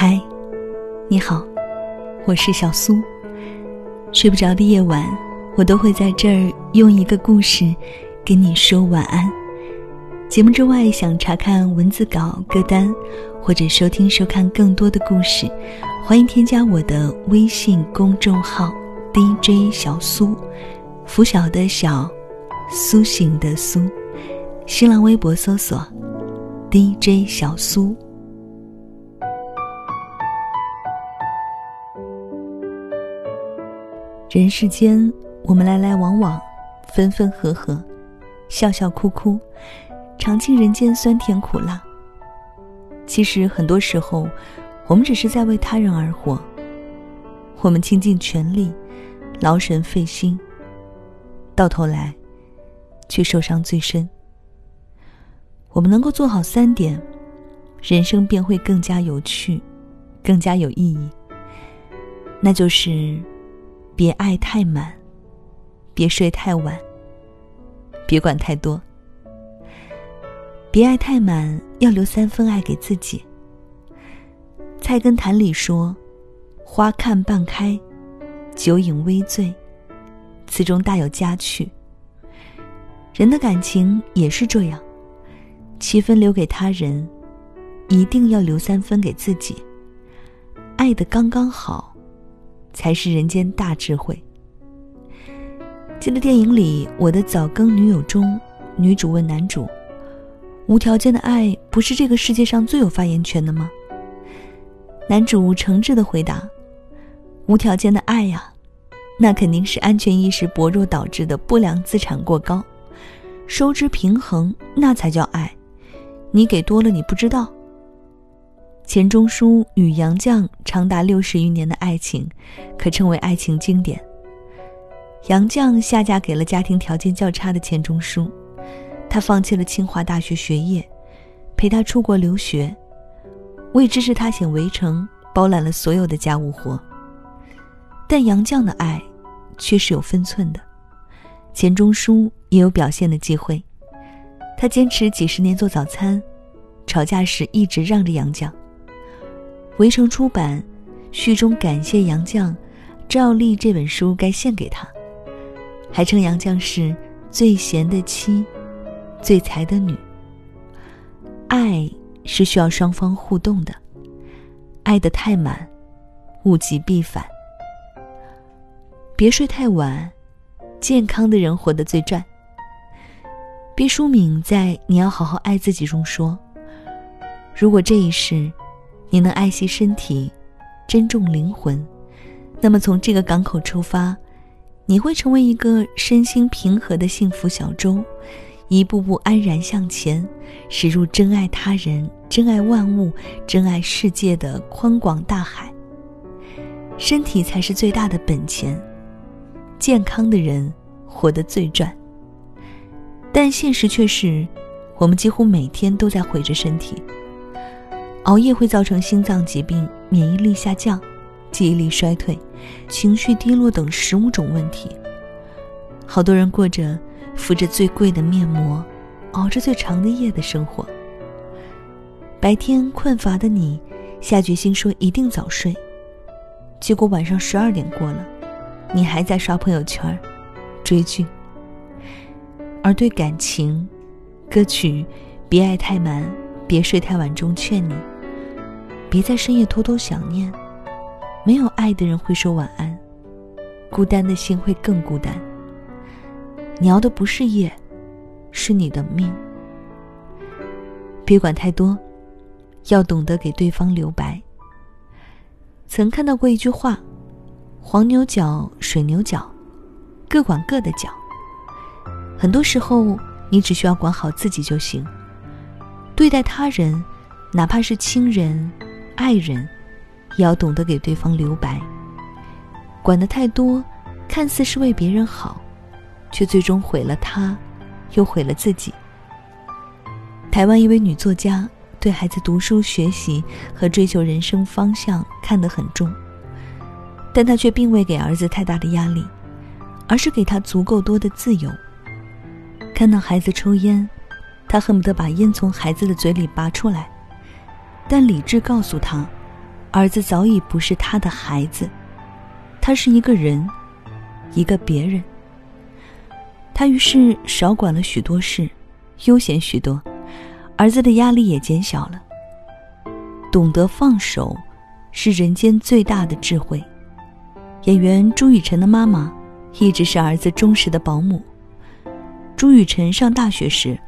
嗨，你好，我是小苏。睡不着的夜晚，我都会在这儿用一个故事跟你说晚安。节目之外，想查看文字稿、歌单，或者收听、收看更多的故事，欢迎添加我的微信公众号 DJ 小苏，拂晓的晓，苏醒的苏。新浪微博搜索 DJ 小苏。人世间，我们来来往往，分分合合，笑笑哭哭，尝尽人间酸甜苦辣。其实很多时候，我们只是在为他人而活。我们倾尽全力，劳神费心，到头来，却受伤最深。我们能够做好三点，人生便会更加有趣，更加有意义。那就是。别爱太满，别睡太晚，别管太多。别爱太满，要留三分爱给自己。《菜根谭》里说：“花看半开，酒饮微醉，词中大有佳趣。”人的感情也是这样，七分留给他人，一定要留三分给自己，爱的刚刚好。才是人间大智慧。记得电影里《我的早更女友》中，女主问男主：“无条件的爱不是这个世界上最有发言权的吗？”男主诚挚的回答：“无条件的爱呀，那肯定是安全意识薄弱导致的不良资产过高，收支平衡那才叫爱。你给多了你不知道。”钱钟书与杨绛长达六十余年的爱情，可称为爱情经典。杨绛下嫁给了家庭条件较差的钱钟书，他放弃了清华大学学业，陪他出国留学，为支持他写《围城》，包揽了所有的家务活。但杨绛的爱，却是有分寸的，钱钟书也有表现的机会。他坚持几十年做早餐，吵架时一直让着杨绛。围城出版，序中感谢杨绛，照例这本书该献给他，还称杨绛是最贤的妻，最才的女。爱是需要双方互动的，爱得太满，物极必反。别睡太晚，健康的人活得最赚。毕淑敏在《你要好好爱自己》中说：“如果这一世。”你能爱惜身体，珍重灵魂，那么从这个港口出发，你会成为一个身心平和的幸福小舟，一步步安然向前，驶入真爱他人、真爱万物、真爱世界的宽广大海。身体才是最大的本钱，健康的人活得最赚。但现实却是，我们几乎每天都在毁着身体。熬夜会造成心脏疾病、免疫力下降、记忆力衰退、情绪低落等十五种问题。好多人过着敷着最贵的面膜、熬着最长的夜的生活。白天困乏的你，下决心说一定早睡，结果晚上十二点过了，你还在刷朋友圈、追剧。而对感情，歌曲《别爱太满，别睡太晚》中劝你。别在深夜偷偷想念，没有爱的人会说晚安，孤单的心会更孤单。你熬的不是夜，是你的命。别管太多，要懂得给对方留白。曾看到过一句话：黄牛角、水牛角，各管各的角。很多时候，你只需要管好自己就行。对待他人，哪怕是亲人。爱人，也要懂得给对方留白。管得太多，看似是为别人好，却最终毁了他，又毁了自己。台湾一位女作家对孩子读书学习和追求人生方向看得很重，但她却并未给儿子太大的压力，而是给他足够多的自由。看到孩子抽烟，她恨不得把烟从孩子的嘴里拔出来。但理智告诉他，儿子早已不是他的孩子，他是一个人，一个别人。他于是少管了许多事，悠闲许多，儿子的压力也减小了。懂得放手，是人间最大的智慧。演员朱雨辰的妈妈，一直是儿子忠实的保姆。朱雨辰上大学时，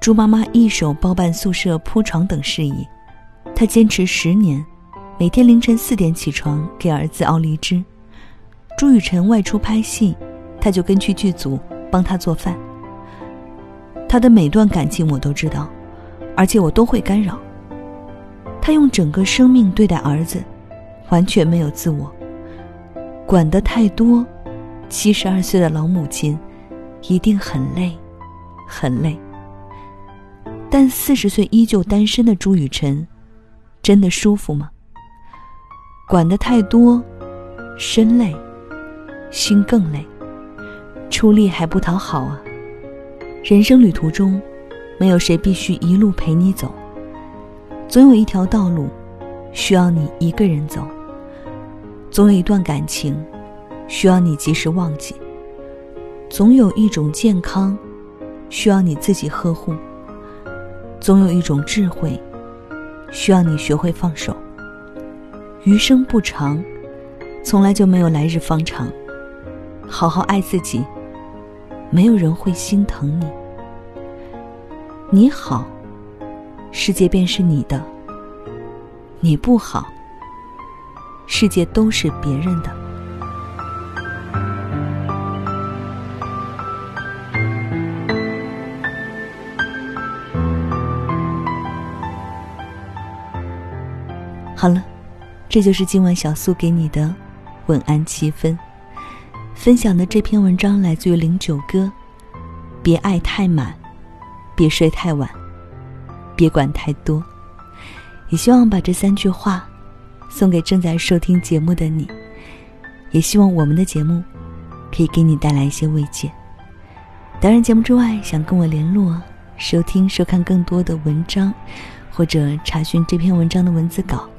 朱妈妈一手包办宿舍铺床等事宜，他坚持十年。每天凌晨四点起床给儿子熬梨汁，朱雨辰外出拍戏，他就跟去剧组帮他做饭。他的每段感情我都知道，而且我都会干扰。他用整个生命对待儿子，完全没有自我。管得太多，七十二岁的老母亲一定很累，很累。但四十岁依旧单身的朱雨辰，真的舒服吗？管得太多，身累，心更累，出力还不讨好啊！人生旅途中，没有谁必须一路陪你走，总有一条道路，需要你一个人走；总有一段感情，需要你及时忘记；总有一种健康，需要你自己呵护；总有一种智慧，需要你学会放手。余生不长，从来就没有来日方长。好好爱自己，没有人会心疼你。你好，世界便是你的；你不好，世界都是别人的。好了。这就是今晚小苏给你的晚安七分。分享的这篇文章来自于零九哥。别爱太满，别睡太晚，别管太多。也希望把这三句话送给正在收听节目的你，也希望我们的节目可以给你带来一些慰藉。当然，节目之外想跟我联络、收听、收看更多的文章，或者查询这篇文章的文字稿、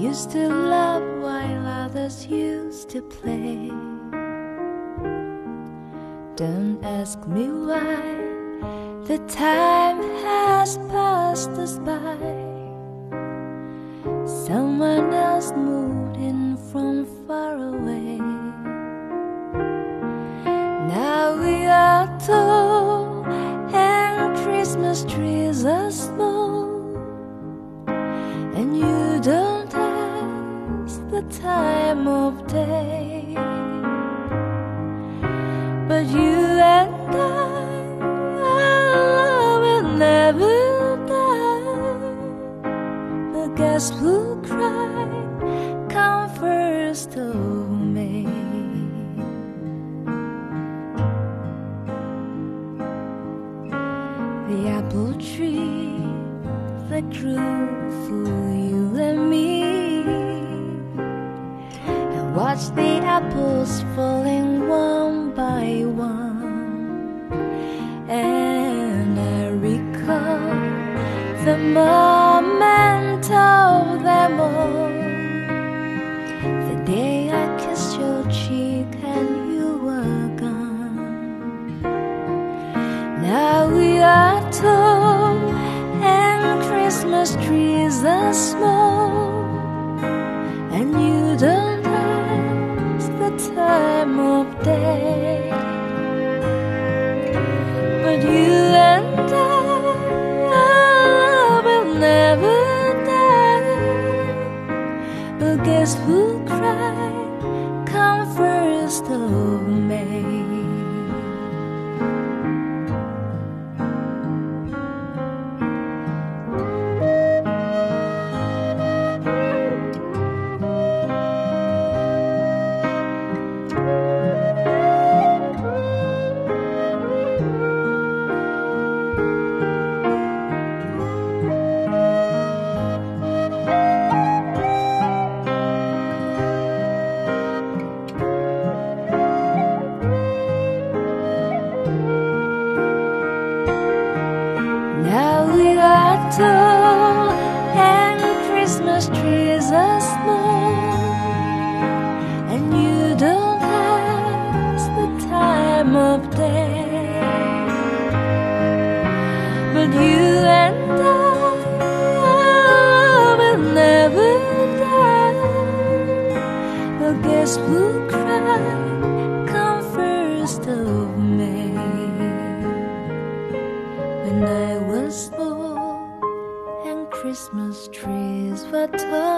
used to love while others used to play. Don't ask me why the time has passed us by. Someone else moved in from far away. Now we are tall and Christmas trees are small, time of day. Apples falling one by one, and I recall the moment of them all. The day I kissed your cheek and you were gone. Now we are tall and Christmas trees are small, who cry come first to May. Well, guess cry come first of May. When I was born and Christmas trees were tall.